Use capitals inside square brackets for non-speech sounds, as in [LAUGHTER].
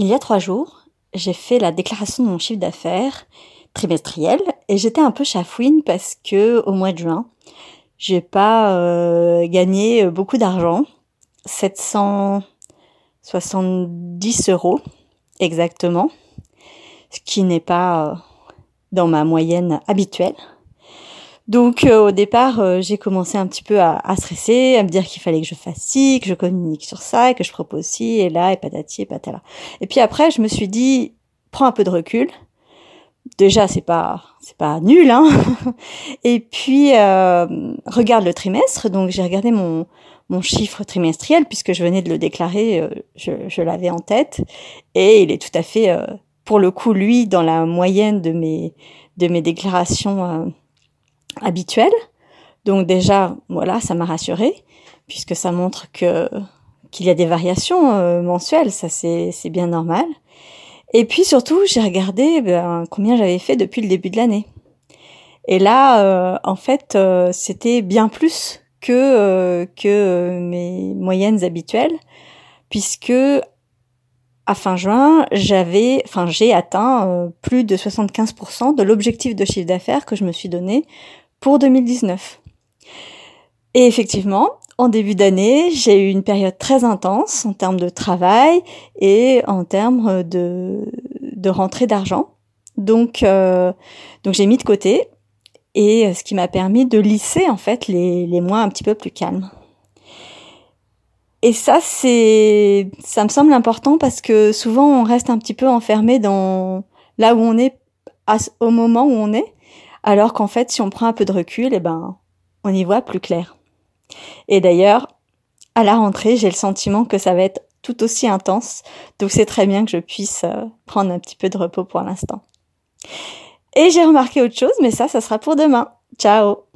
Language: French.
Il y a trois jours, j'ai fait la déclaration de mon chiffre d'affaires trimestriel et j'étais un peu chafouine parce que au mois de juin, j'ai pas euh, gagné beaucoup d'argent, 770 euros exactement, ce qui n'est pas euh, dans ma moyenne habituelle. Donc euh, au départ, euh, j'ai commencé un petit peu à, stresser, à me dire qu'il fallait que je fasse ci, que je communique sur ça, et que je propose ci et là et patati et patala. Et puis après, je me suis dit, prends un peu de recul. Déjà, c'est pas c'est pas nul, hein. [LAUGHS] et puis euh, regarde le trimestre. Donc j'ai regardé mon mon chiffre trimestriel puisque je venais de le déclarer, je, je l'avais en tête, et il est tout à fait, pour le coup, lui, dans la moyenne de mes de mes déclarations habituel. Donc déjà, voilà, ça m'a rassurée puisque ça montre que qu'il y a des variations euh, mensuelles, ça c'est bien normal. Et puis surtout, j'ai regardé ben, combien j'avais fait depuis le début de l'année. Et là, euh, en fait, euh, c'était bien plus que que mes moyennes habituelles, puisque à fin juin, j'avais, enfin, j'ai atteint plus de 75% de l'objectif de chiffre d'affaires que je me suis donné pour 2019. Et effectivement, en début d'année, j'ai eu une période très intense en termes de travail et en termes de, de rentrée d'argent. Donc, euh, donc j'ai mis de côté et ce qui m'a permis de lisser en fait les, les mois un petit peu plus calmes. Et ça, c'est, ça me semble important parce que souvent on reste un petit peu enfermé dans là où on est au moment où on est alors qu'en fait, si on prend un peu de recul, eh ben, on y voit plus clair. Et d'ailleurs, à la rentrée, j'ai le sentiment que ça va être tout aussi intense, donc c'est très bien que je puisse euh, prendre un petit peu de repos pour l'instant. Et j'ai remarqué autre chose, mais ça, ça sera pour demain. Ciao